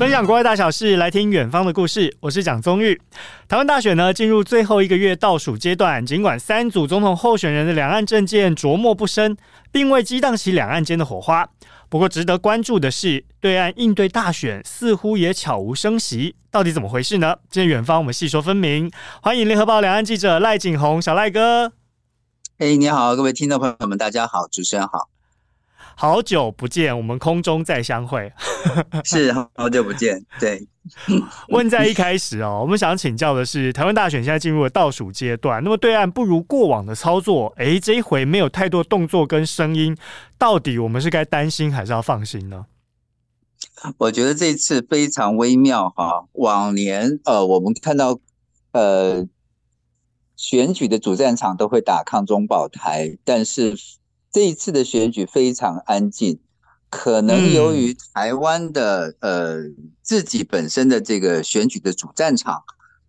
分享国外大小事，来听远方的故事。我是蒋宗玉。台湾大选呢，进入最后一个月倒数阶段。尽管三组总统候选人的两岸政见琢磨不深，并未激荡起两岸间的火花。不过，值得关注的是，对岸应对大选似乎也悄无声息。到底怎么回事呢？今天远方我们细说分明。欢迎联合报两岸记者赖景红，小赖哥。哎，你好，各位听众朋友们，大家好，主持人好。好久不见，我们空中再相会，是好久不见。对，问在一开始哦，我们想请教的是，台湾大选现在进入了倒数阶段，那么对岸不如过往的操作，哎，这一回没有太多动作跟声音，到底我们是该担心还是要放心呢？我觉得这次非常微妙哈，往年呃，我们看到呃，选举的主战场都会打抗中保台，但是。这一次的选举非常安静，可能由于台湾的呃自己本身的这个选举的主战场，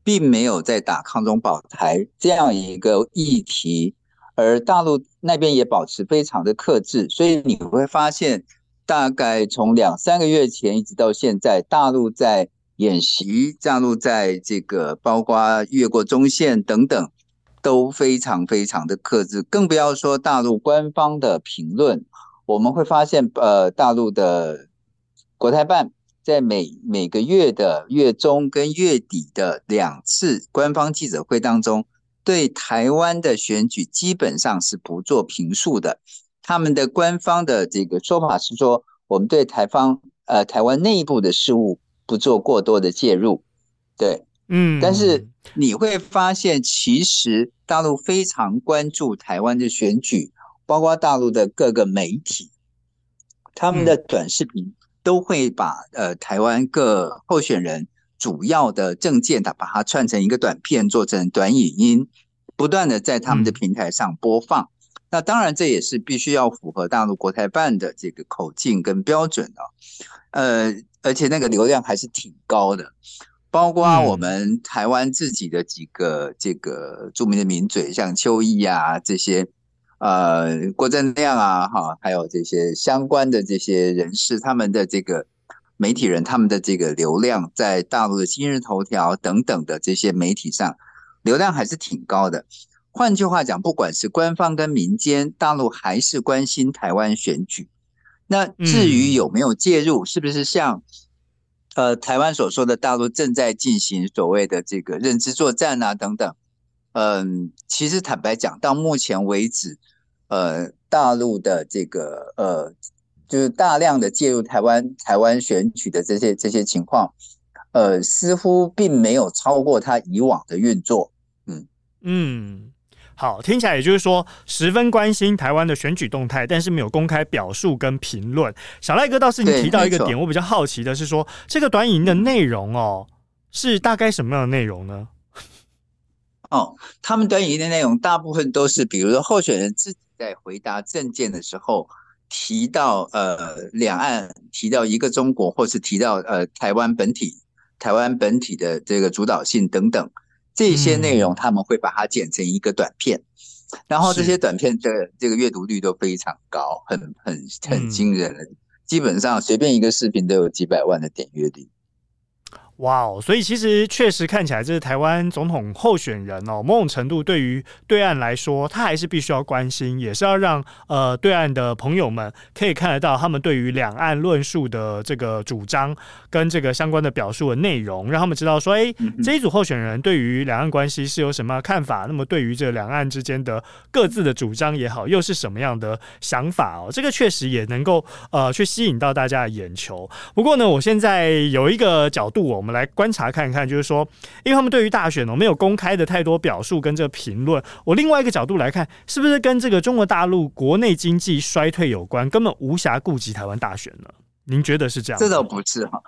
并没有在打抗中保台这样一个议题，而大陆那边也保持非常的克制，所以你会发现，大概从两三个月前一直到现在，大陆在演习，大陆在这个包括越过中线等等。都非常非常的克制，更不要说大陆官方的评论。我们会发现，呃，大陆的国台办在每每个月的月中跟月底的两次官方记者会当中，对台湾的选举基本上是不做评述的。他们的官方的这个说法是说，我们对台方呃台湾内部的事务不做过多的介入，对。嗯，但是你会发现，其实大陆非常关注台湾的选举，包括大陆的各个媒体，他们的短视频都会把呃台湾各候选人主要的证件的把它串成一个短片，做成短影音，不断的在他们的平台上播放。那当然，这也是必须要符合大陆国台办的这个口径跟标准的，呃，而且那个流量还是挺高的。包括我们台湾自己的几个这个著名的名嘴，像邱毅啊这些，呃，郭正亮啊，哈，还有这些相关的这些人士，他们的这个媒体人，他们的这个流量，在大陆的今日头条等等的这些媒体上，流量还是挺高的。换句话讲，不管是官方跟民间，大陆还是关心台湾选举。那至于有没有介入，是不是像？呃，台湾所说的大陆正在进行所谓的这个认知作战啊，等等。嗯，其实坦白讲，到目前为止，呃，大陆的这个呃，就是大量的介入台湾台湾选举的这些这些情况，呃，似乎并没有超过他以往的运作。嗯嗯。好，听起来也就是说，十分关心台湾的选举动态，但是没有公开表述跟评论。小赖哥倒是你提到一个点，我比较好奇的是说，这个短影音的内容哦，是大概什么样的内容呢？哦，他们短影音的内容大部分都是，比如说候选人自己在回答政见的时候，提到呃两岸，提到一个中国，或是提到呃台湾本体、台湾本体的这个主导性等等。这些内容他们会把它剪成一个短片，嗯、然后这些短片的这个阅读率都非常高，很很很惊人，嗯、基本上随便一个视频都有几百万的点阅率。哇哦！所以其实确实看起来，这是台湾总统候选人哦，某种程度对于对岸来说，他还是必须要关心，也是要让呃对岸的朋友们可以看得到他们对于两岸论述的这个主张跟这个相关的表述的内容，让他们知道说，哎，这一组候选人对于两岸关系是有什么看法？那么对于这两岸之间的各自的主张也好，又是什么样的想法哦？这个确实也能够呃去吸引到大家的眼球。不过呢，我现在有一个角度，我们。来观察看看，就是说，因为他们对于大选呢没有公开的太多表述跟这个评论。我另外一个角度来看，是不是跟这个中国大陆国内经济衰退有关，根本无暇顾及台湾大选呢？您觉得是这样？这倒不是哈，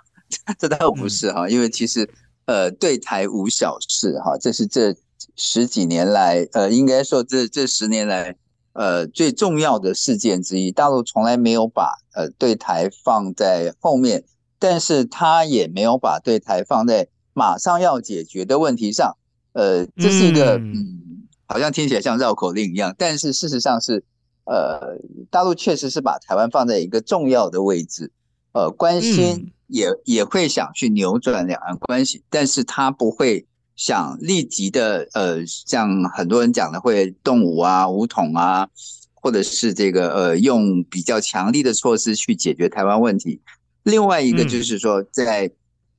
这倒不是哈，因为其实呃，对台无小事哈，这是这十几年来呃，应该说这这十年来呃最重要的事件之一。大陆从来没有把呃对台放在后面。但是他也没有把对台放在马上要解决的问题上，呃，这是一个嗯，好像听起来像绕口令一样，但是事实上是，呃，大陆确实是把台湾放在一个重要的位置，呃，关心也也会想去扭转两岸关系，但是他不会想立即的，呃，像很多人讲的会动武啊、武统啊，或者是这个呃用比较强力的措施去解决台湾问题。另外一个就是说，在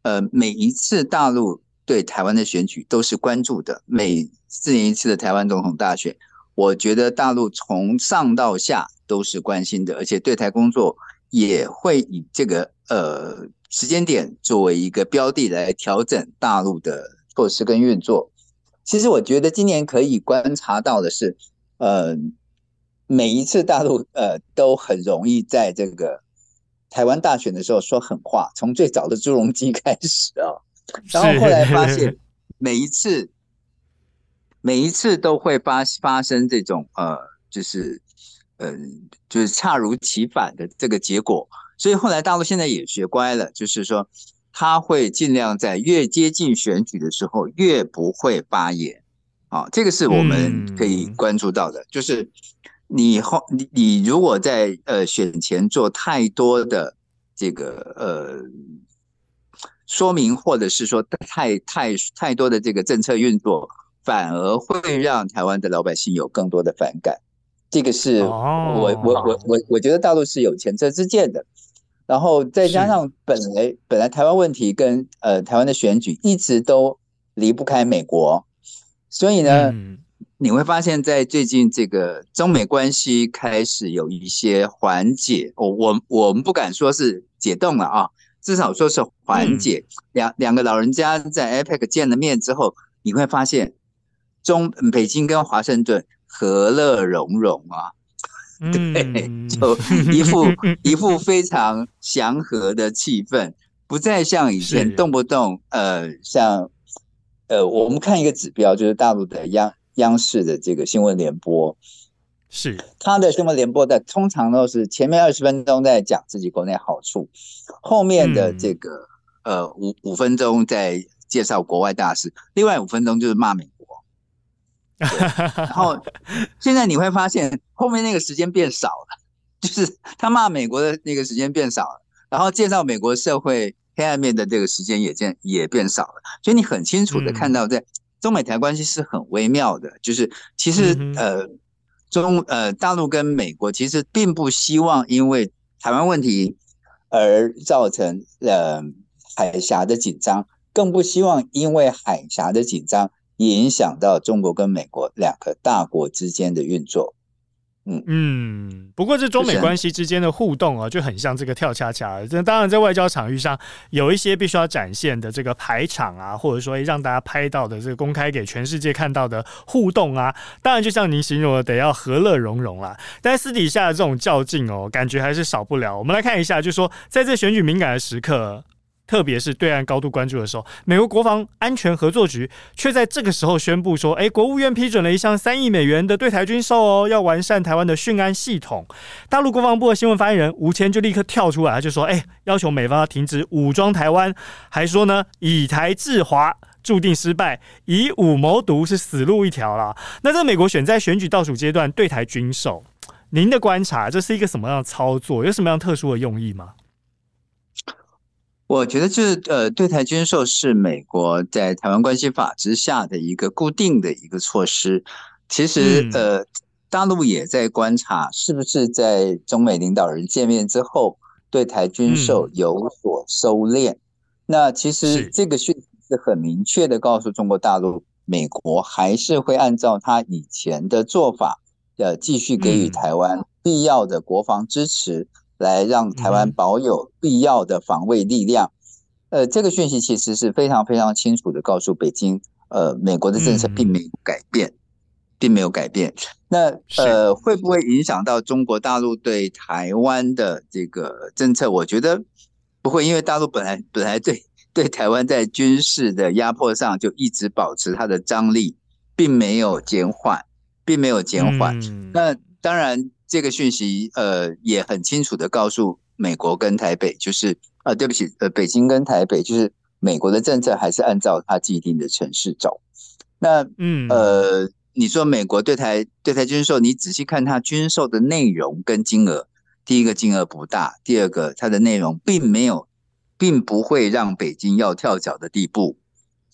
呃每一次大陆对台湾的选举都是关注的，每四年一次的台湾总统大选，我觉得大陆从上到下都是关心的，而且对台工作也会以这个呃。时间点作为一个标的来调整大陆的措施跟运作，其实我觉得今年可以观察到的是，呃，每一次大陆呃都很容易在这个台湾大选的时候说狠话，从最早的朱镕基开始啊，然后后来发现 每一次每一次都会发发生这种呃，就是呃，就是恰如其反的这个结果。所以后来大陆现在也学乖了，就是说他会尽量在越接近选举的时候越不会发言，啊，这个是我们可以关注到的。就是你后你你如果在呃选前做太多的这个呃说明，或者是说太太太多的这个政策运作，反而会让台湾的老百姓有更多的反感。这个是我我我我我觉得大陆是有前车之鉴的。然后再加上本来本来台湾问题跟呃台湾的选举一直都离不开美国，所以呢，你会发现在最近这个中美关系开始有一些缓解，我我我们不敢说是解冻了啊，至少说是缓解。两两个老人家在 APEC 见了面之后，你会发现中北京跟华盛顿和乐融融啊。对，就一副 一副非常祥和的气氛，不再像以前动不动呃，像呃，我们看一个指标，就是大陆的央央视的这个新闻联播，是他的新闻联播的，通常都是前面二十分钟在讲自己国内好处，后面的这个呃五五分钟在介绍国外大事，另外五分钟就是骂美国。然后现在你会发现后面那个时间变少了，就是他骂美国的那个时间变少了，然后介绍美国社会黑暗面的这个时间也变也变少了，所以你很清楚的看到，在中美台关系是很微妙的，就是其实呃中呃大陆跟美国其实并不希望因为台湾问题而造成呃海峡的紧张，更不希望因为海峡的紧张。影响到中国跟美国两个大国之间的运作，嗯嗯，不过这中美关系之间的互动啊，就很像这个跳恰恰。这当然在外交场域上有一些必须要展现的这个排场啊，或者说让大家拍到的这个公开给全世界看到的互动啊，当然就像您形容的，得要和乐融融啦。但私底下的这种较劲哦，感觉还是少不了。我们来看一下，就是说在这选举敏感的时刻。特别是对岸高度关注的时候，美国国防安全合作局却在这个时候宣布说：“哎，国务院批准了一项三亿美元的对台军售哦，要完善台湾的讯安系统。”大陆国防部的新闻发言人吴谦就立刻跳出来，就说：“哎，要求美方要停止武装台湾，还说呢，以台制华注定失败，以武谋独是死路一条了。”那在美国选在选举倒数阶段对台军售，您的观察，这是一个什么样的操作？有什么样特殊的用意吗？我觉得这呃，对台军售是美国在台湾关系法之下的一个固定的一个措施。其实呃，大陆也在观察是不是在中美领导人见面之后，对台军售有所收敛。那其实这个讯息是很明确的告诉中国大陆，美国还是会按照他以前的做法，呃，继续给予台湾必要的国防支持。来让台湾保有必要的防卫力量，呃，这个讯息其实是非常非常清楚的告诉北京，呃，美国的政策并没有改变，并没有改变。那呃，会不会影响到中国大陆对台湾的这个政策？我觉得不会，因为大陆本来本来对 对台湾在军事的压迫上就一直保持它的张力，并没有减缓，并没有减缓。那当然。这个讯息，呃，也很清楚的告诉美国跟台北，就是，呃，对不起，呃，北京跟台北，就是美国的政策还是按照它既定的城市走。那，嗯，呃，你说美国对台对台军售，你仔细看它军售的内容跟金额，第一个金额不大，第二个它的内容并没有并不会让北京要跳脚的地步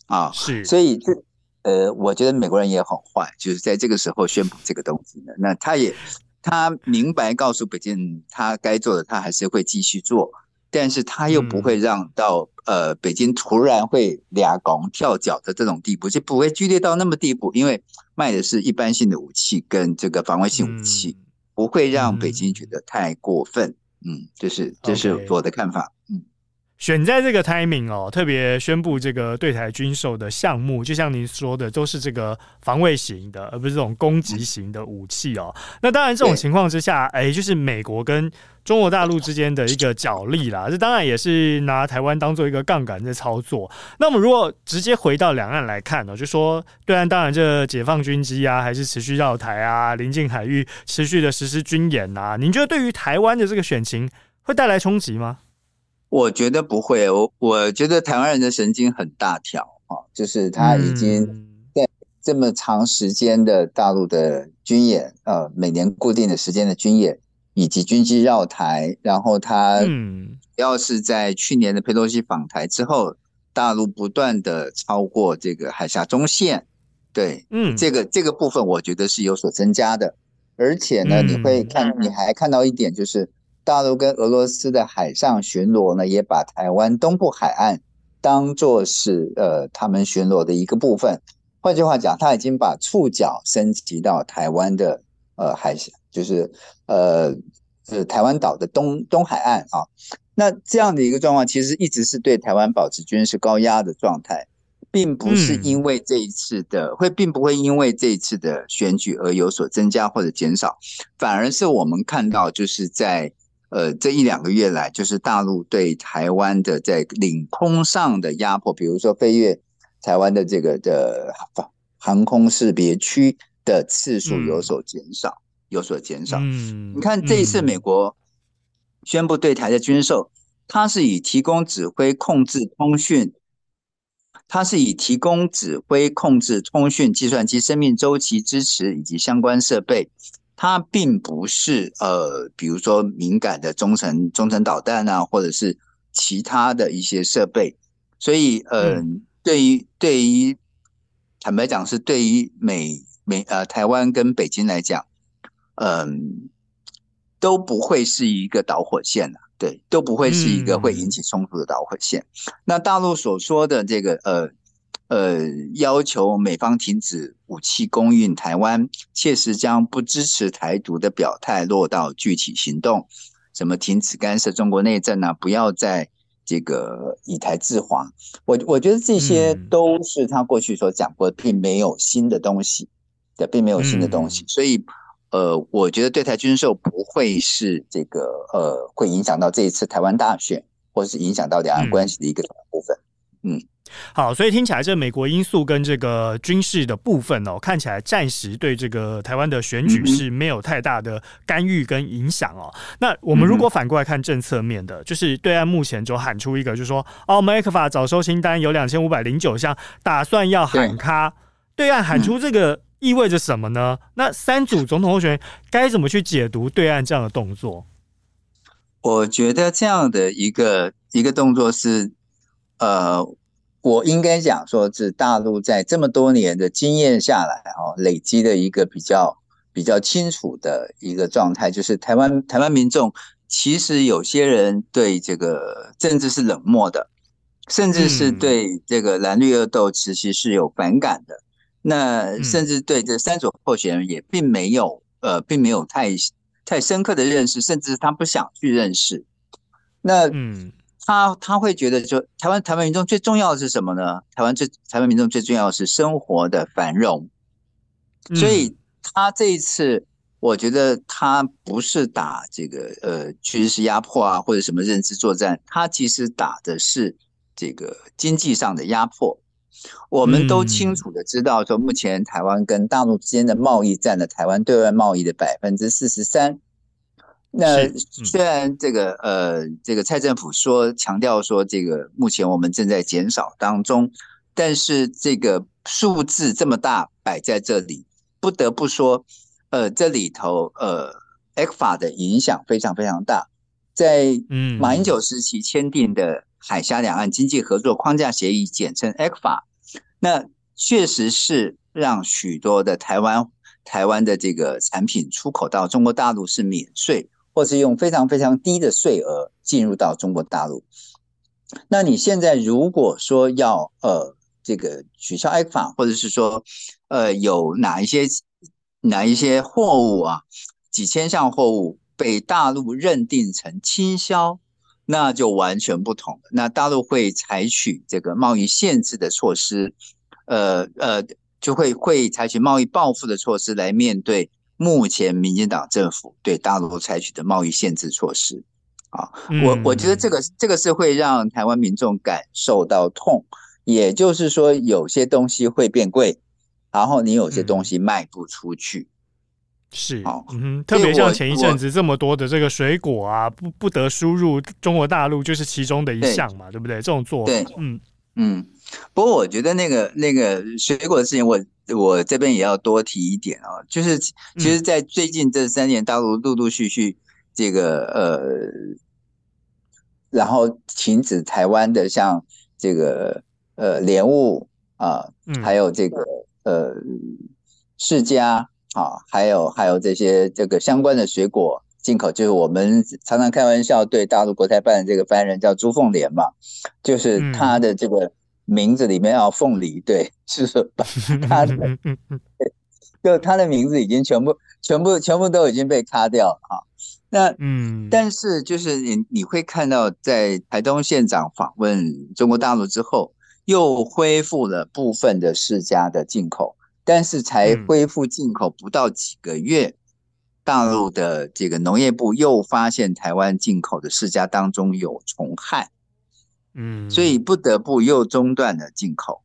啊。是，所以这呃，我觉得美国人也很坏，就是在这个时候宣布这个东西呢。那他也他明白告诉北京，他该做的他还是会继续做，但是他又不会让到、嗯、呃北京突然会俩拱跳脚的这种地步，就不会剧烈到那么地步，因为卖的是一般性的武器跟这个防卫性武器。嗯。不会让北京觉得太过分，嗯，这是这是我的看法，嗯。选在这个 timing 哦，特别宣布这个对台军售的项目，就像您说的，都是这个防卫型的，而不是这种攻击型的武器哦。那当然，这种情况之下，哎，就是美国跟中国大陆之间的一个角力啦。这当然也是拿台湾当做一个杠杆在操作。那么，如果直接回到两岸来看呢，就说对岸当然这解放军机啊，还是持续绕台啊，临近海域持续的实施军演啊。您觉得对于台湾的这个选情会带来冲击吗？我觉得不会，我我觉得台湾人的神经很大条啊，就是他已经在这么长时间的大陆的军演，呃，每年固定的时间的军演，以及军机绕台，然后他要是在去年的佩洛西访台之后，大陆不断的超过这个海峡中线，对，嗯，这个这个部分我觉得是有所增加的，而且呢，你会看，你还看到一点就是。大陆跟俄罗斯的海上巡逻呢，也把台湾东部海岸当作是呃他们巡逻的一个部分。换句话讲，他已经把触角升级到台湾的呃海峡，就是呃是台湾岛的东东海岸啊。那这样的一个状况，其实一直是对台湾保持军事高压的状态，并不是因为这一次的会，并不会因为这一次的选举而有所增加或者减少，反而是我们看到就是在。呃，这一两个月来，就是大陆对台湾的在领空上的压迫，比如说飞越台湾的这个的航航空识别区的次数有所减少，嗯、有所减少。嗯，你看这一次美国宣布对台的军售，它是以提供指挥、控制、通讯，它是以提供指挥、控制、通讯、计算机、生命周期支持以及相关设备。它并不是呃，比如说敏感的中程中程导弹啊，或者是其他的一些设备，所以呃，嗯、对于对于坦白讲，是对于美美呃台湾跟北京来讲，嗯、呃，都不会是一个导火线的、啊，对，都不会是一个会引起冲突的导火线。嗯、那大陆所说的这个呃。呃，要求美方停止武器供应台湾，切实将不支持台独的表态落到具体行动。什么停止干涉中国内政啊，不要再这个以台制华。我我觉得这些都是他过去所讲过的，并没有新的东西的，并没有新的东西。所以，呃，我觉得对台军售不会是这个呃，会影响到这一次台湾大选，或是影响到两岸关系的一个部分。嗯。好，所以听起来这美国因素跟这个军事的部分哦，看起来暂时对这个台湾的选举是没有太大的干预跟影响哦。那我们如果反过来看政策面的，就是对岸目前就喊出一个，就是说哦，我们 ECFA 早收清单有两千五百零九项，打算要喊卡。对岸喊出这个意味着什么呢？那三组总统候选人该怎么去解读对岸这样的动作？我觉得这样的一个一个动作是呃。我应该讲说，是大陆在这么多年的经验下来，哦，累积的一个比较比较清楚的一个状态，就是台湾台湾民众其实有些人对这个政治是冷漠的，甚至是对这个蓝绿恶斗其实是有反感的。那甚至对这三组候选人也并没有呃，并没有太太深刻的认识，甚至他不想去认识。那嗯。他他会觉得，就台湾台湾民众最重要的是什么呢？台湾最台湾民众最重要的是生活的繁荣，所以他这一次，我觉得他不是打这个呃军事压迫啊，或者什么认知作战，他其实打的是这个经济上的压迫。我们都清楚的知道，说目前台湾跟大陆之间的贸易占了台湾对外贸易的百分之四十三。那虽然这个呃，这个蔡政府说强调说这个目前我们正在减少当中，但是这个数字这么大摆在这里，不得不说，呃，这里头呃，ECFA 的影响非常非常大。在马英九时期签订的海峡两岸经济合作框架协议，简称 ECFA。那确实是让许多的台湾台湾的这个产品出口到中国大陆是免税，或是用非常非常低的税额进入到中国大陆。那你现在如果说要呃这个取消 ECFA，或者是说呃有哪一些哪一些货物啊，几千项货物被大陆认定成倾销，那就完全不同。那大陆会采取这个贸易限制的措施，呃呃，就会会采取贸易报复的措施来面对目前民进党政府对大陆采取的贸易限制措施。啊，我我觉得这个这个是会让台湾民众感受到痛，也就是说有些东西会变贵，然后你有些东西卖不出去。是，嗯哼，特别像前一阵子这么多的这个水果啊，不不得输入中国大陆，就是其中的一项嘛，对，不对？这种做法，嗯嗯。不过我觉得那个那个水果的事情我，我我这边也要多提一点啊，就是其实，在最近这三年，大陆陆陆续续这个呃，然后停止台湾的像这个呃莲雾啊，还有这个呃释迦。啊，还有还有这些这个相关的水果进口，就是我们常常开玩笑对大陆国台办这个发言人叫朱凤莲嘛，就是他的这个名字里面要凤梨，对，就是把 他的，就他的名字已经全部全部全部都已经被卡掉了啊。那嗯，但是就是你你会看到，在台东县长访问中国大陆之后，又恢复了部分的世家的进口。但是才恢复进口不到几个月，嗯、大陆的这个农业部又发现台湾进口的世家当中有虫害，嗯，所以不得不又中断了进口。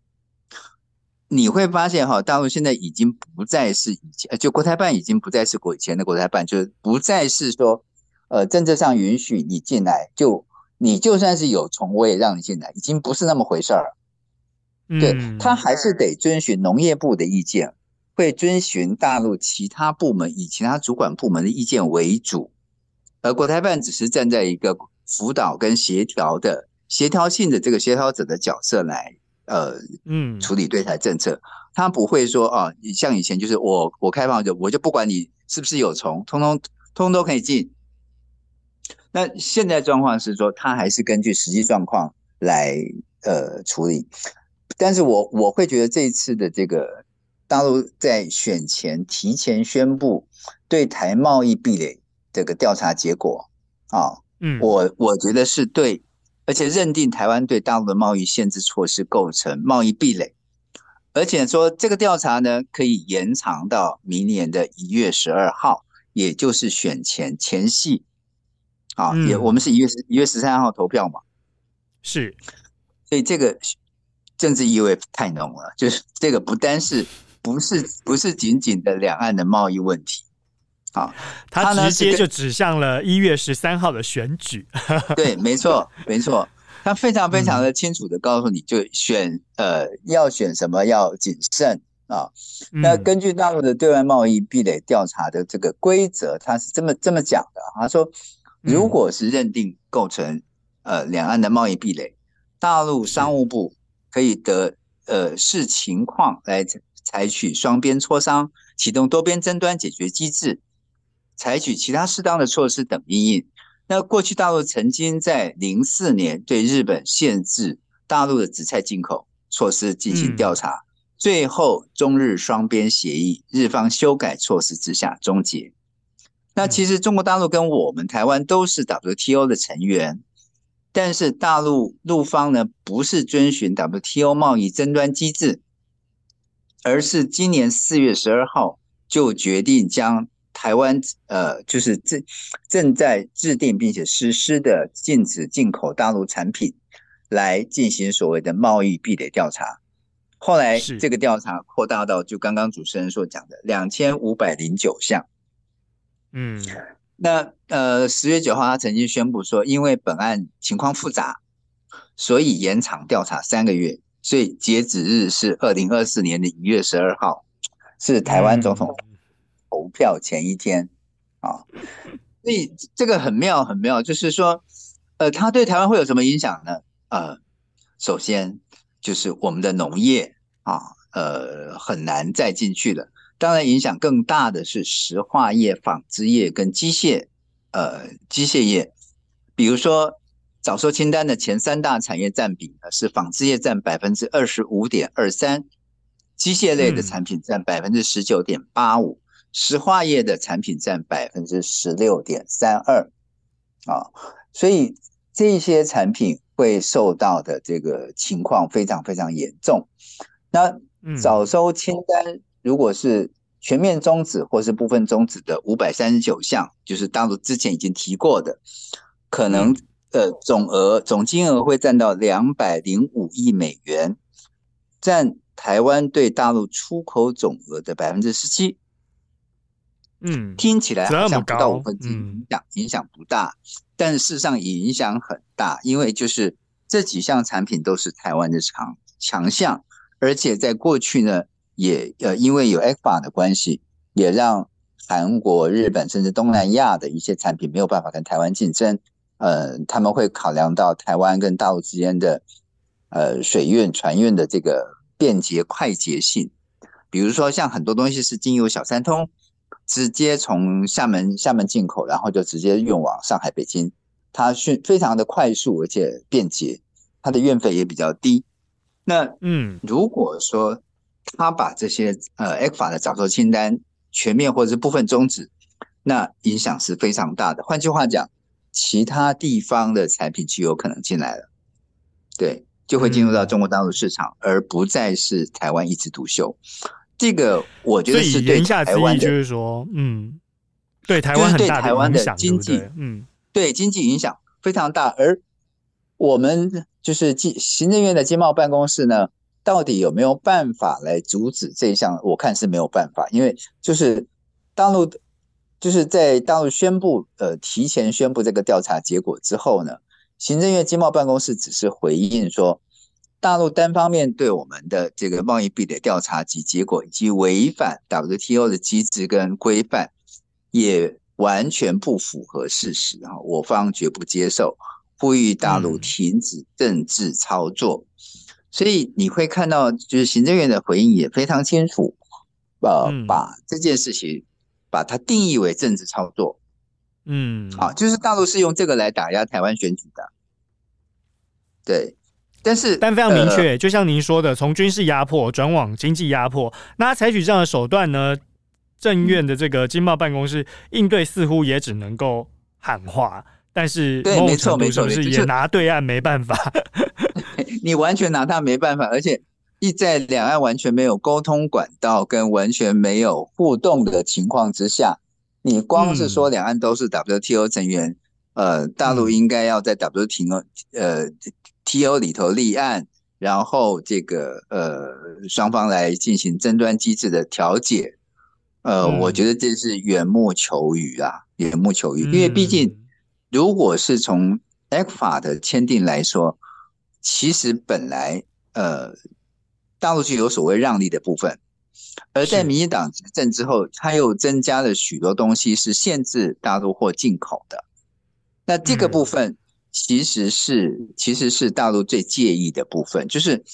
你会发现哈，大陆现在已经不再是以前，就国台办已经不再是国以前的国台办，就是不再是说，呃，政策上允许你进来，就你就算是有虫，我也让你进来，已经不是那么回事儿。对，他还是得遵循农业部的意见，会遵循大陆其他部门以其他主管部门的意见为主，而国台办只是站在一个辅导跟协调的协调性的这个协调者的角色来，呃，嗯，处理对台政策。他不会说啊，像以前就是我我开放就我就不管你是不是有虫，通通通都可以进。那现在状况是说，他还是根据实际状况来呃处理。但是我我会觉得这一次的这个大陆在选前提前宣布对台贸易壁垒这个调查结果啊，嗯，我我觉得是对，而且认定台湾对大陆的贸易限制措施构成贸易壁垒，而且说这个调查呢可以延长到明年的一月十二号，也就是选前前夕。啊，也我们是一月十一月十三号投票嘛，是，所以这个。政治意味太浓了，就是这个不单是不是不是仅仅的两岸的贸易问题，啊，他直接就指向了一月十三号的选举。对，没错，没错，他非常非常的清楚的告诉你就选呃要选什么要谨慎啊。那根据大陆的对外贸易壁垒调查的这个规则，他是这么这么讲的，他说如果是认定构成呃两岸的贸易壁垒，大陆商务部。可以得呃视情况来采取双边磋商，启动多边争端解决机制，采取其他适当的措施等因应。那过去大陆曾经在零四年对日本限制大陆的紫菜进口措施进行调查，嗯、最后中日双边协议，日方修改措施之下终结。那其实中国大陆跟我们台湾都是 WTO 的成员。但是大陆陆方呢，不是遵循 WTO 贸易争端机制，而是今年四月十二号就决定将台湾呃，就是正正在制定并且实施的禁止进口大陆产品来进行所谓的贸易壁垒调查。后来这个调查扩大到就刚刚主持人所讲的两千五百零九项。嗯。那呃，十月九号，他曾经宣布说，因为本案情况复杂，所以延长调查三个月。所以截止日是二零二四年的一月十二号，是台湾总统投票前一天啊。所以这个很妙，很妙，就是说，呃，它对台湾会有什么影响呢？呃，首先就是我们的农业啊，呃，很难再进去了。当然，影响更大的是石化业、纺织业跟机械，呃，机械业。比如说，早收清单的前三大产业占比呢，是纺织业占百分之二十五点二三，机械类的产品占百分之十九点八五，石化业的产品占百分之十六点三二。啊，所以这些产品会受到的这个情况非常非常严重。那早收清单。如果是全面终止或是部分终止的五百三十九项，就是大陆之前已经提过的，可能呃总额总金额会占到两百零五亿美元，占台湾对大陆出口总额的百分之十七。嗯，听起来好像不到五分之一，影响影响不大，但是事实上影响很大，因为就是这几项产品都是台湾的强强项，而且在过去呢。也呃，因为有 ECFA 的关系，也让韩国、日本甚至东南亚的一些产品没有办法跟台湾竞争。呃，他们会考量到台湾跟大陆之间的呃水运、船运的这个便捷快捷性。比如说，像很多东西是经由小三通直接从厦门厦门进口，然后就直接运往上海、北京，它是非常的快速而且便捷，它的运费也比较低。那嗯，如果说他把这些呃 ECFA 的早收清单全面或者是部分终止，那影响是非常大的。换句话讲，其他地方的产品就有可能进来了，对，就会进入到中国大陆市场，而不再是台湾一枝独秀。这个我觉得是对台湾的，就是说，嗯，对台湾很大的影响，经济，嗯，对经济影响非常大。而我们就是经行政院的经贸办公室呢，到底有没有办法来阻止这一项？我看是没有办法，因为就是大陆就是在大陆宣布呃提前宣布这个调查结果之后呢，行政院经贸办公室只是回应说，大陆单方面对我们的这个贸易壁垒调查及结果以及违反 WTO 的机制跟规范，也完全不符合事实啊！我方绝不接受，呼吁大陆停止政治操作。嗯所以你会看到，就是行政院的回应也非常清楚，呃，把这件事情把它定义为政治操作，嗯，好，就是大陆是用这个来打压台湾选举的，对，但是但非常明确，就像您说的，从军事压迫转往经济压迫，那他采取这样的手段呢，政院的这个经贸办公室应对似乎也只能够喊话，但是某种程度是不是也拿对岸没办法？你完全拿他没办法，而且一在两岸完全没有沟通管道跟完全没有互动的情况之下，你光是说两岸都是 WTO 成员，嗯、呃，大陆应该要在 WTO 呃 TO 里头立案，然后这个呃双方来进行争端机制的调解，呃，嗯、我觉得这是缘木求鱼啊，缘木求鱼，因为毕竟如果是从 ECFA 的签订来说。其实本来呃，大陆就有所谓让利的部分，而在民进党执政之后，他又增加了许多东西是限制大陆货进口的。那这个部分其实是其实是大陆最介意的部分，就是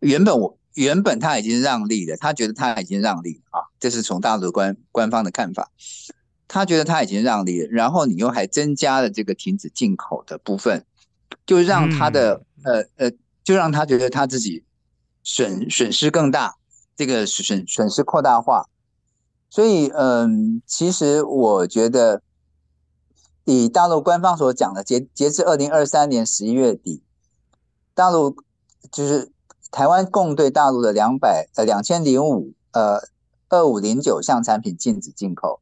原本我原本他已经让利了，他觉得他已经让利了啊，这是从大陆官官方的看法，他觉得他已经让利了，然后你又还增加了这个停止进口的部分，就让他的。呃呃，就让他觉得他自己损损失更大，这个损损失扩大化。所以，嗯、呃，其实我觉得，以大陆官方所讲的，截截至二零二三年十一月底，大陆就是台湾共对大陆的两百呃两千零五呃二五零九项产品禁止进口。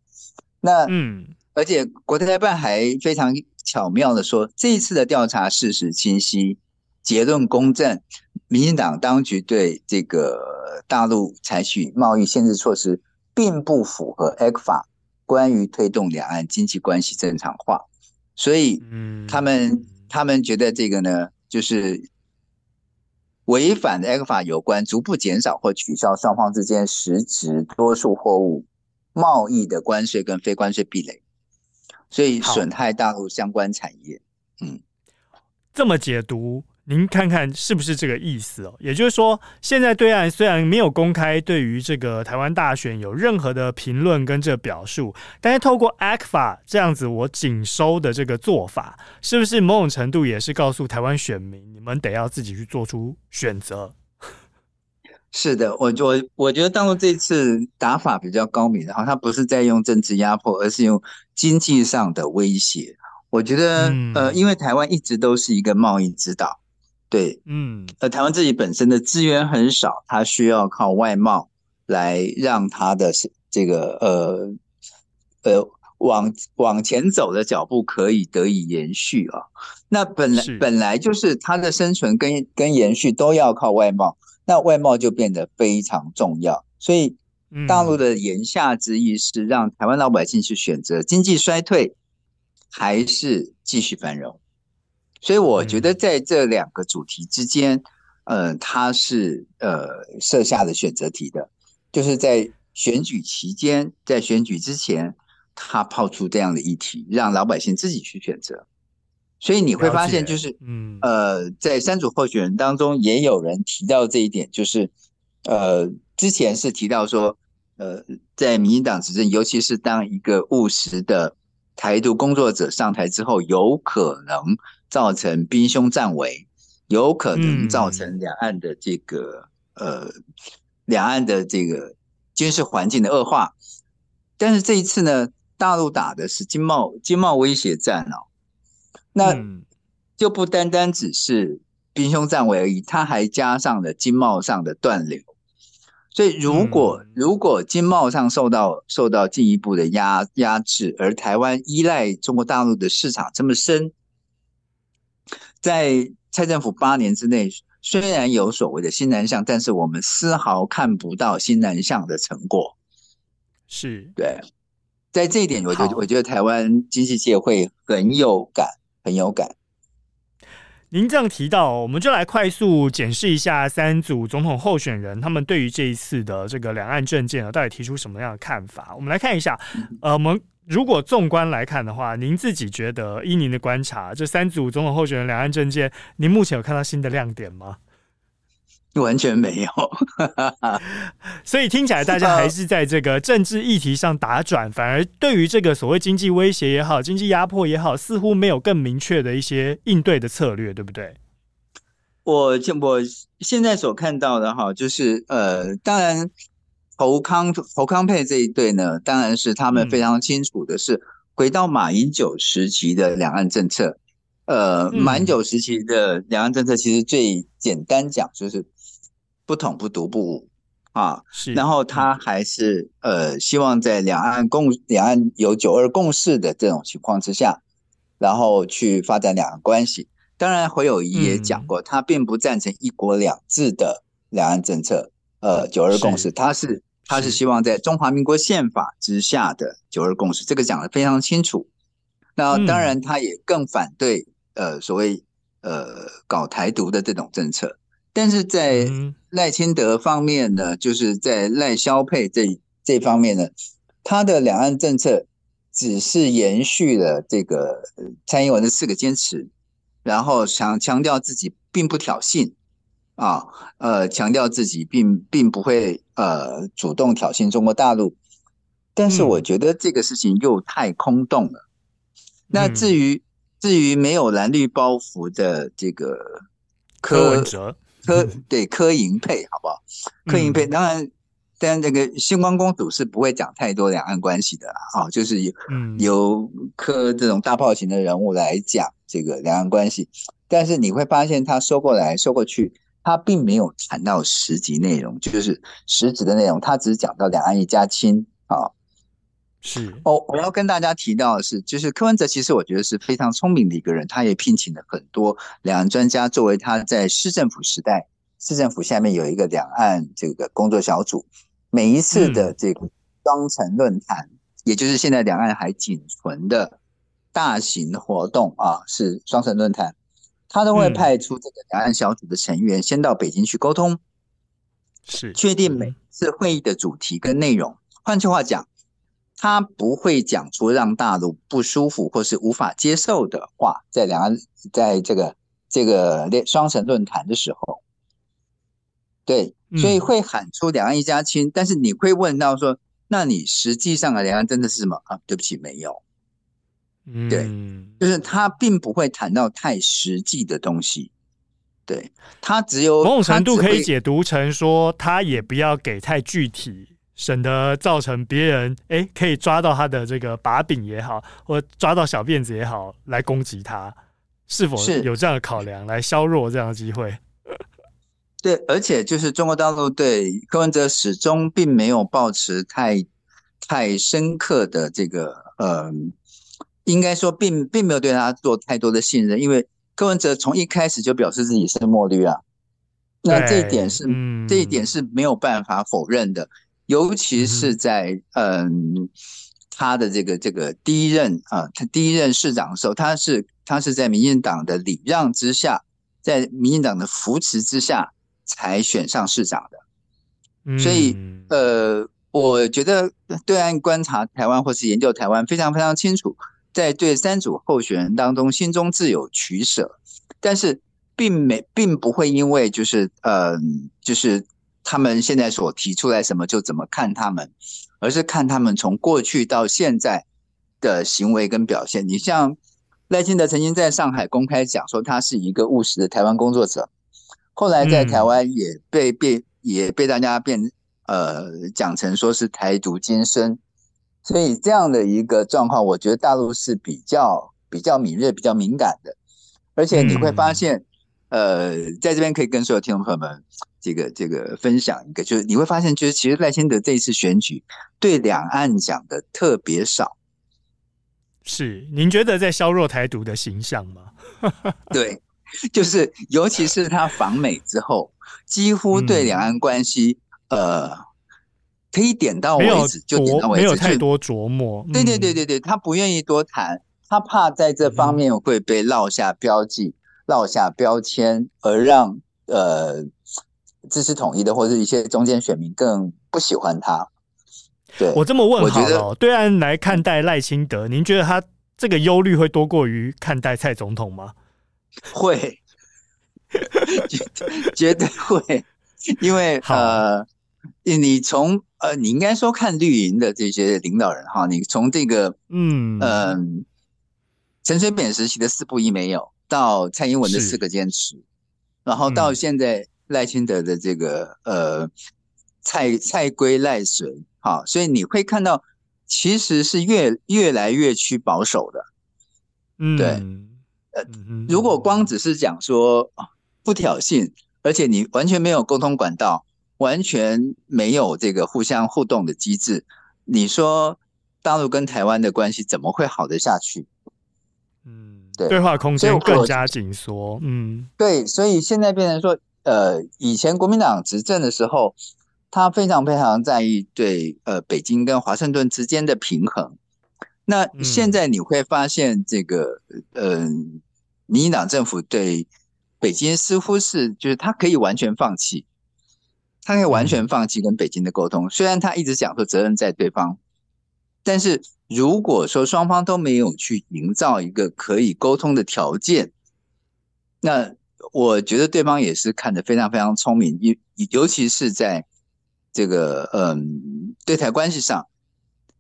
那嗯，而且国台办还非常巧妙的说，这一次的调查事实清晰。结论公正，民进党当局对这个大陆采取贸易限制措施，并不符合 ECFA 关于推动两岸经济关系正常化，所以，他们他们觉得这个呢，就是违反 ECFA 有关逐步减少或取消双方之间实质多数货物贸易的关税跟非关税壁垒，所以损害大陆相关产业。嗯，这么解读。您看看是不是这个意思哦？也就是说，现在对岸虽然没有公开对于这个台湾大选有任何的评论跟这表述，但是透过 ACFA 这样子我紧收的这个做法，是不是某种程度也是告诉台湾选民，你们得要自己去做出选择？是的，我我我觉得大陆这次打法比较高明，然后他不是在用政治压迫，而是用经济上的威胁。我觉得，嗯、呃，因为台湾一直都是一个贸易之岛。对，嗯，呃，台湾自己本身的资源很少，它需要靠外贸来让它的这个呃呃往往前走的脚步可以得以延续啊。那本来本来就是它的生存跟跟延续都要靠外贸，那外贸就变得非常重要。所以大陆的言下之意是让台湾老百姓去选择经济衰退还是继续繁荣。所以我觉得在这两个主题之间，呃，他是呃设下的选择题的，就是在选举期间，在选举之前，他抛出这样的议题，让老百姓自己去选择。所以你会发现，就是嗯呃，在三组候选人当中，也有人提到这一点，就是呃，之前是提到说，呃，在民进党执政，尤其是当一个务实的台独工作者上台之后，有可能。造成兵凶战危，有可能造成两岸的这个、嗯、呃，两岸的这个军事环境的恶化。但是这一次呢，大陆打的是经贸经贸威胁战哦，那就不单单只是兵凶战危而已，它还加上了经贸上的断流。所以如果如果经贸上受到受到进一步的压压制，而台湾依赖中国大陆的市场这么深。在蔡政府八年之内，虽然有所谓的新南向，但是我们丝毫看不到新南向的成果。是对，在这一点，我觉得我觉得台湾经济界会很有感，很有感。您这样提到，我们就来快速检视一下三组总统候选人他们对于这一次的这个两岸政见啊，到底提出什么样的看法？我们来看一下，呃，我们。如果纵观来看的话，您自己觉得，依您的观察，这三组总统候选人两岸政见，您目前有看到新的亮点吗？完全没有，所以听起来大家还是在这个政治议题上打转，反而对于这个所谓经济威胁也好，经济压迫也好，似乎没有更明确的一些应对的策略，对不对？我我现在所看到的哈，就是呃，当然。侯康侯康佩这一对呢，当然是他们非常清楚的是，回到马英九时期的两岸政策。呃，马英九时期的两岸政策其实最简单讲就是不统不独不武啊。是，然后他还是呃希望在两岸共两岸有九二共识的这种情况之下，然后去发展两岸关系。当然，侯友谊也讲过，他并不赞成一国两制的两岸政策。呃，九二共识，他是。他是希望在中华民国宪法之下的九二共识，这个讲得非常清楚。那当然，他也更反对呃所谓呃搞台独的这种政策。但是在赖清德方面呢，就是在赖萧配这这方面呢，他的两岸政策只是延续了这个蔡英文的四个坚持，然后强强调自己并不挑衅。啊，呃，强调自己并并不会呃主动挑衅中国大陆，但是我觉得这个事情又太空洞了。嗯、那至于至于没有蓝绿包袱的这个柯，柯文哲，柯 对柯银配好不好？柯银配当然，但这个星光公主是不会讲太多两岸关系的啦，啊，就是由由柯这种大炮型的人物来讲这个两岸关系，但是你会发现他说过来说过去。他并没有谈到实际内容，就是实质的内容，他只是讲到两岸一家亲啊。是哦，我要跟大家提到的是，就是柯文哲其实我觉得是非常聪明的一个人，他也聘请了很多两岸专家作为他在市政府时代，市政府下面有一个两岸这个工作小组，每一次的这个双城论坛，嗯、也就是现在两岸还仅存的大型活动啊，是双城论坛。他都会派出这个两岸小组的成员先到北京去沟通，是确定每次会议的主题跟内容。换句话讲，他不会讲出让大陆不舒服或是无法接受的话，在两岸在这个这个双城论坛的时候，对，所以会喊出两岸一家亲，嗯、但是你会问到说，那你实际上的两岸真的是什么啊？对不起，没有。嗯，对，就是他并不会谈到太实际的东西，对，他只有某种程度可以解读成说，他也不要给太具体，省得造成别人哎可以抓到他的这个把柄也好，或抓到小辫子也好来攻击他，是否是有这样的考量来削弱这样的机会？对，而且就是中国大陆对柯文哲始终并没有抱持太太深刻的这个呃。应该说并，并并没有对他做太多的信任，因为柯文哲从一开始就表示自己是墨绿啊，那这一点是、嗯、这一点是没有办法否认的，尤其是在嗯，嗯他的这个这个第一任啊，他第一任市长的时候，他是他是在民进党的礼让之下，在民进党的扶持之下才选上市长的，嗯、所以呃，我觉得对岸观察台湾或是研究台湾非常非常清楚。在对三组候选人当中，心中自有取舍，但是并没并不会因为就是呃，就是他们现在所提出来什么就怎么看他们，而是看他们从过去到现在的行为跟表现。你像赖清德曾经在上海公开讲说他是一个务实的台湾工作者，后来在台湾也被被也被大家变呃讲成说是台独精深。所以这样的一个状况，我觉得大陆是比较比较敏锐、比较敏感的，而且你会发现，呃，在这边可以跟所有听众朋友们这个这个分享一个，就是你会发现，就是其实赖清德这一次选举对两岸讲的特别少。是，您觉得在削弱台独的形象吗？对，就是尤其是他访美之后，几乎对两岸关系，呃。可以点到为止，就点到为止，没有太多琢磨。对对对对对，他不愿意多谈，他怕在这方面会被落下标记、落下标签，而让呃支持统一的或者一些中间选民更不喜欢他。对，我这么问好了，对岸来看待赖清德，您觉得他这个忧虑会多过于看待蔡总统吗？会，绝绝对会，因为呃，你从。呃，你应该说看绿营的这些领导人哈，你从这个嗯。嗯、呃、陈水扁时期的四不一没有，到蔡英文的四个坚持，然后到现在赖清德的这个呃蔡蔡归赖随哈，所以你会看到其实是越越来越趋保守的，嗯，对，呃，如果光只是讲说不挑衅，而且你完全没有沟通管道。完全没有这个互相互动的机制，你说大陆跟台湾的关系怎么会好得下去？嗯，对，对话空间更加紧缩。嗯，对，所以现在变成说，呃，以前国民党执政的时候，他非常非常在意对呃北京跟华盛顿之间的平衡。那现在你会发现，这个呃，民进党政府对北京似乎是就是他可以完全放弃。他可以完全放弃跟北京的沟通，虽然他一直讲说责任在对方，但是如果说双方都没有去营造一个可以沟通的条件，那我觉得对方也是看得非常非常聪明，尤尤其是在这个嗯对台关系上，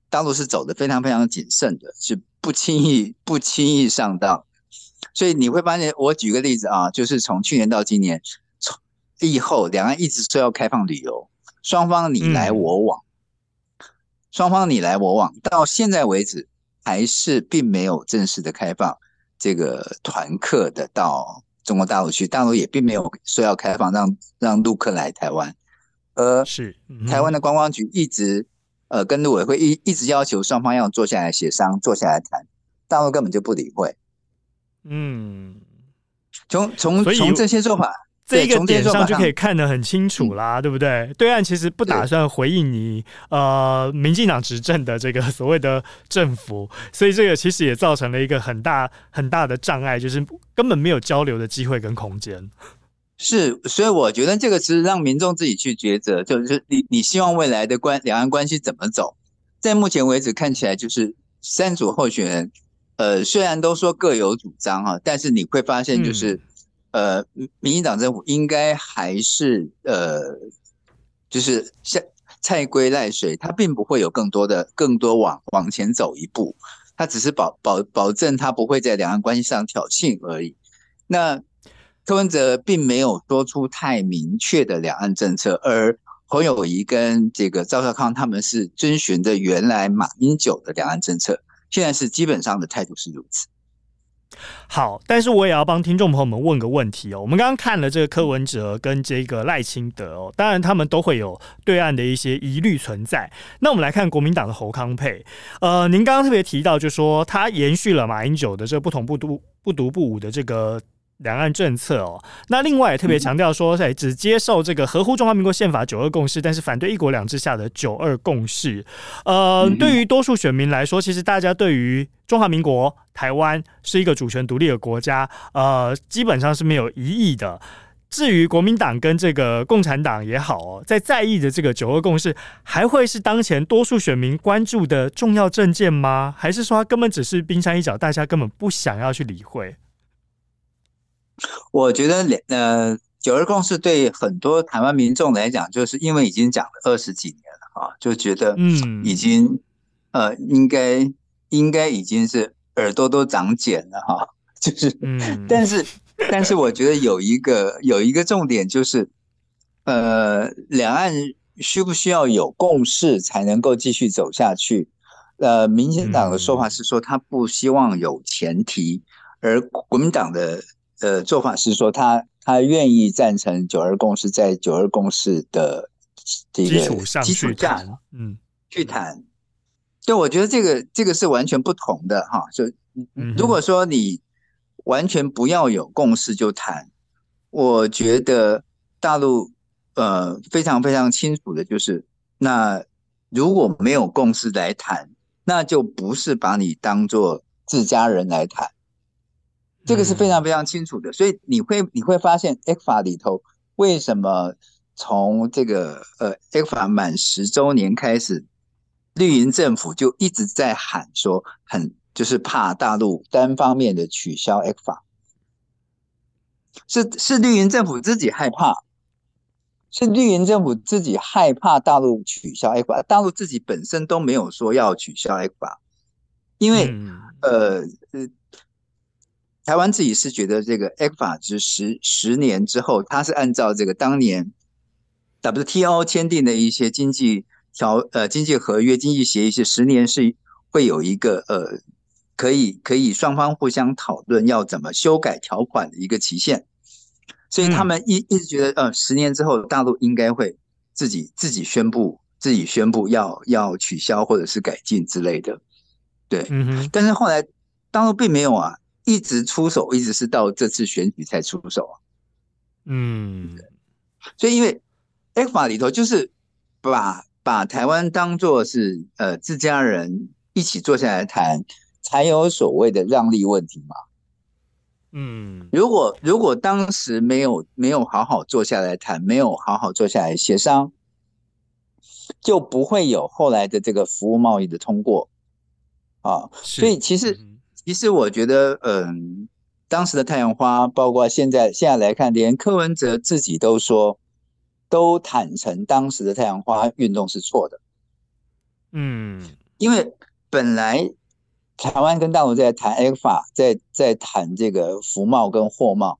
大陆是走得非常非常谨慎的，是不轻易不轻易上当，所以你会发现，我举个例子啊，就是从去年到今年。以后两岸一直说要开放旅游，双方你来我往，双方你来我往，到现在为止还是并没有正式的开放这个团客的到中国大陆去，大陆也并没有说要开放让让陆客来台湾，而是台湾的观光局一直呃跟陆委会一一直要求双方要坐下来协商，坐下来谈，大陆根本就不理会。嗯，从从从这些做法。这一个点上就可以看得很清楚啦，对不对？对岸其实不打算回应你，呃，民进党执政的这个所谓的政府，所以这个其实也造成了一个很大很大的障碍，就是根本没有交流的机会跟空间。是，所以我觉得这个其实让民众自己去抉择，就是你你希望未来的关两岸关系怎么走？在目前为止看起来，就是三组候选人，呃，虽然都说各有主张哈，但是你会发现就是。呃，民民进党政府应该还是呃，就是像蔡圭赖水，他并不会有更多的更多往往前走一步，他只是保保保证他不会在两岸关系上挑衅而已。那柯文哲并没有说出太明确的两岸政策，而侯友宜跟这个赵少康他们是遵循着原来马英九的两岸政策，现在是基本上的态度是如此。好，但是我也要帮听众朋友们问个问题哦。我们刚刚看了这个柯文哲跟这个赖清德哦，当然他们都会有对岸的一些疑虑存在。那我们来看国民党的侯康沛，呃，您刚刚特别提到，就说他延续了马英九的这个不同不独不独不武的这个。两岸政策哦，那另外也特别强调说，在只接受这个合乎中华民国宪法九二共识，但是反对一国两制下的九二共识。呃，对于多数选民来说，其实大家对于中华民国台湾是一个主权独立的国家，呃，基本上是没有疑义的。至于国民党跟这个共产党也好哦，在在意的这个九二共识，还会是当前多数选民关注的重要政见吗？还是说它根本只是冰山一角，大家根本不想要去理会？我觉得两呃九二共识对很多台湾民众来讲，就是因为已经讲了二十几年了啊，就觉得嗯已经呃应该应该已经是耳朵都长茧了哈，就是嗯，但是但是我觉得有一个有一个重点就是呃两岸需不需要有共识才能够继续走下去？呃，民进党的说法是说他不希望有前提，而国民党的。呃，做法是说他他愿意赞成九二共识，在九二共识的这个基础上去谈，嗯，去谈。对，我觉得这个这个是完全不同的哈。就如果说你完全不要有共识就谈，我觉得大陆呃非常非常清楚的就是，那如果没有共识来谈，那就不是把你当做自家人来谈。这个是非常非常清楚的，所以你会你会发现，ECFA 里头为什么从这个呃 ECFA 满十周年开始，绿营政府就一直在喊说很就是怕大陆单方面的取消 ECFA，是是绿营政府自己害怕，是绿营政府自己害怕大陆取消 ECFA，大陆自己本身都没有说要取消 ECFA，因为呃呃。台湾自己是觉得这个 ECFA 之十十年之后，它是按照这个当年 WTO 签订的一些经济条呃经济合约、经济协议，是十年是会有一个呃可以可以双方互相讨论要怎么修改条款的一个期限，所以他们一一直觉得呃十年之后大陆应该会自己自己宣布自己宣布要要取消或者是改进之类的，对，嗯，但是后来大陆并没有啊。一直出手，一直是到这次选举才出手啊。嗯，所以因为 ECFA 里头就是把把台湾当做是呃自家人一起坐下来谈，才有所谓的让利问题嘛。嗯，如果如果当时没有没有好好坐下来谈，没有好好坐下来协商，就不会有后来的这个服务贸易的通过啊。所以其实。其实我觉得，嗯，当时的太阳花，包括现在现在来看，连柯文哲自己都说，都坦诚当时的太阳花运动是错的。嗯，因为本来台湾跟大陆在谈 ECFA，在在谈这个服贸跟货贸，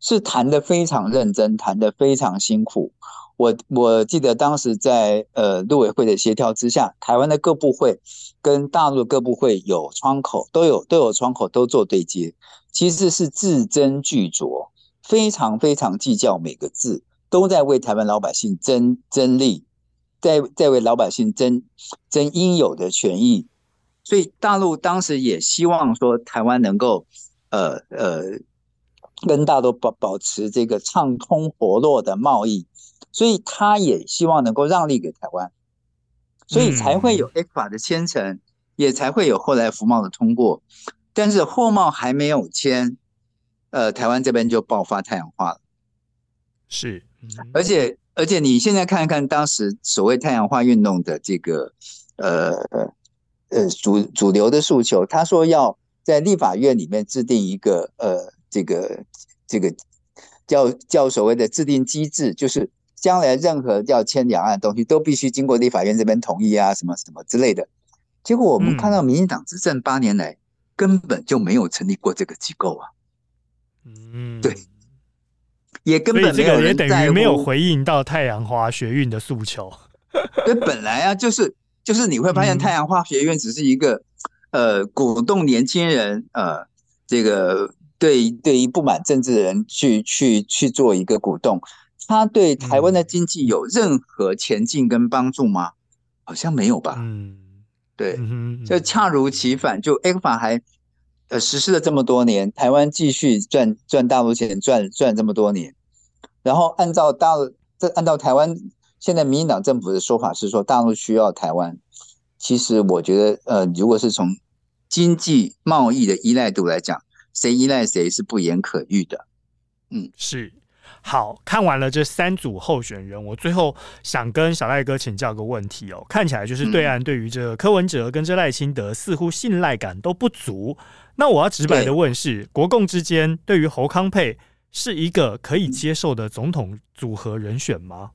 是谈的非常认真，谈的非常辛苦。我我记得当时在呃陆委会的协调之下，台湾的各部会跟大陆各部会有窗口，都有都有窗口，都做对接，其实是字斟句酌，非常非常计较每个字，都在为台湾老百姓争争利，在在为老百姓争争应有的权益，所以大陆当时也希望说台湾能够呃呃跟大陆保保持这个畅通活络的贸易。所以他也希望能够让利给台湾，所以才会有 ECFA 的签成，也才会有后来服贸的通过。但是货贸还没有签，呃，台湾这边就爆发太阳化了。是，而且而且你现在看看当时所谓太阳化运动的这个呃呃主主流的诉求，他说要在立法院里面制定一个呃这个这个叫叫所谓的制定机制，就是将来任何要签两岸的东西都必须经过立法院这边同意啊，什么什么之类的。结果我们看到民进党执政八年来，嗯、根本就没有成立过这个机构啊。嗯，对，也根本没有人也等于没有回应到太阳花学运的诉求。对，本来啊，就是就是你会发现太阳花学院只是一个、嗯、呃鼓动年轻人呃这个。对，对于不满政治的人去去去做一个鼓动，他对台湾的经济有任何前进跟帮助吗？好像没有吧。嗯，对，就恰如其反，就 ECFA 还呃实施了这么多年，台湾继续赚赚大陆钱，赚赚这么多年，然后按照大陆这按照台湾现在民进党政府的说法是说大陆需要台湾，其实我觉得呃，如果是从经济贸易的依赖度来讲。谁依赖谁是不言可喻的，嗯，是。好，看完了这三组候选人，我最后想跟小赖哥请教个问题哦。看起来就是对岸对于这个柯文哲跟这赖清德似乎信赖感都不足。那我要直白的问是，国共之间对于侯康佩是一个可以接受的总统组合人选吗？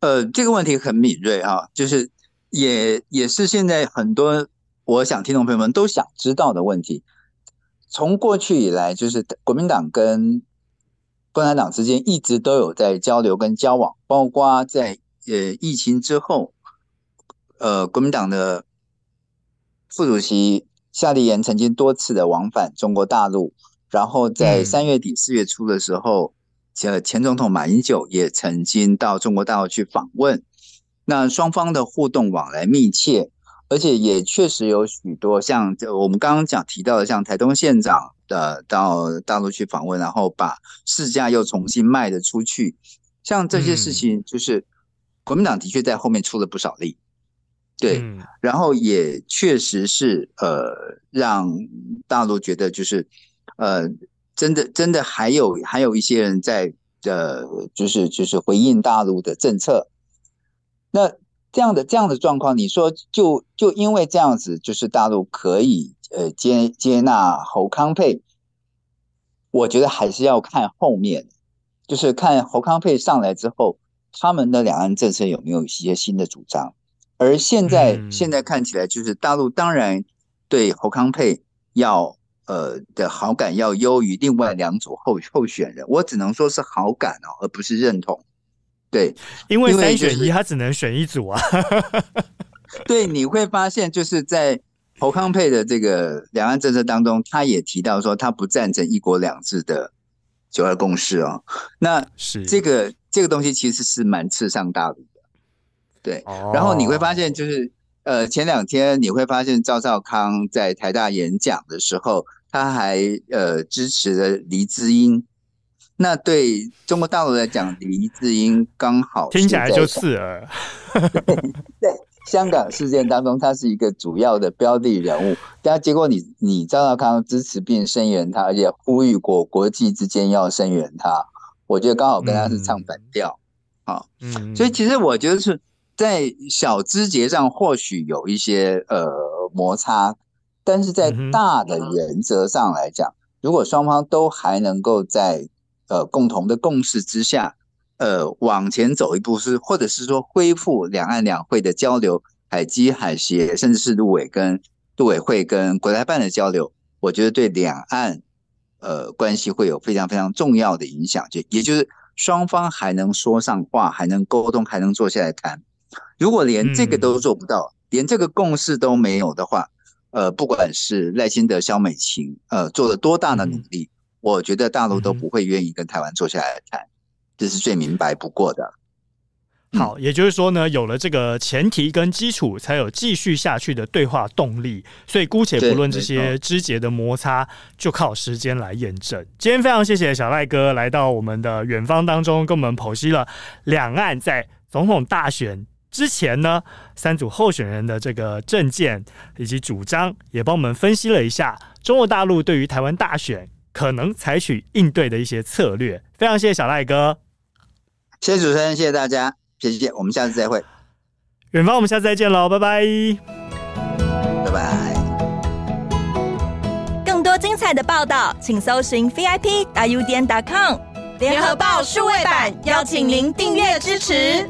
呃，这个问题很敏锐啊，就是也也是现在很多我想听众朋友们都想知道的问题。从过去以来，就是国民党跟共产党之间一直都有在交流跟交往，包括在呃疫情之后，呃国民党的副主席夏立言曾经多次的往返中国大陆，然后在三月底四月初的时候，前前总统马英九也曾经到中国大陆去访问，那双方的互动往来密切。而且也确实有许多像我们刚刚讲提到的，像台东县长的到大陆去访问，然后把市价又重新卖了出去，像这些事情，就是国民党的确在后面出了不少力，对，然后也确实是呃让大陆觉得就是呃真的真的还有还有一些人在呃就是就是回应大陆的政策，那。这样的这样的状况，你说就就因为这样子，就是大陆可以呃接接纳侯康佩，我觉得还是要看后面，就是看侯康佩上来之后，他们的两岸政策有没有一些新的主张。而现在现在看起来，就是大陆当然对侯康佩要呃的好感要优于另外两组候候选人，我只能说是好感哦，而不是认同。对，因为三选一，他只能选一组啊。对，你会发现，就是在侯康佩的这个两岸政策当中，他也提到说，他不赞成一国两制的九二共识哦。那是这个这个东西其实是蛮刺上大陆的。对，然后你会发现，就是呃，前两天你会发现赵少康在台大演讲的时候，他还呃支持了黎智英。那对中国大陆来讲，黎智英刚好听起来就刺耳。在香港事件当中，他是一个主要的标的人物。但结果你你赵少康支持并声援他，而且呼吁过国际之间要声援他。我觉得刚好跟他是唱反调。好，嗯，所以其实我觉得是在小枝节上或许有一些呃摩擦，但是在大的原则上来讲，如果双方都还能够在呃，共同的共识之下，呃，往前走一步是，或者是说恢复两岸两会的交流，海基海协，甚至是陆委跟陆委会跟国台办的交流，我觉得对两岸呃关系会有非常非常重要的影响，就也就是双方还能说上话，还能沟通，还能坐下来谈。如果连这个都做不到，嗯、连这个共识都没有的话，呃，不管是赖清德、萧美琴，呃，做了多大的努力。嗯我觉得大陆都不会愿意跟台湾坐下来谈，嗯、这是最明白不过的。好，也就是说呢，有了这个前提跟基础，才有继续下去的对话动力。所以姑且不论这些枝节的摩擦，就靠时间来验证。今天非常谢谢小赖哥来到我们的远方当中，跟我们剖析了两岸在总统大选之前呢，三组候选人的这个政见以及主张，也帮我们分析了一下中国大陆对于台湾大选。可能采取应对的一些策略。非常谢谢小赖哥，谢谢主持人，谢谢大家，谢谢，我们下次再会。远方，我们下次再见喽，拜拜，拜拜。更多精彩的报道，请搜寻 VIP 大 U 点 com 联合报数位版，邀请您订阅支持。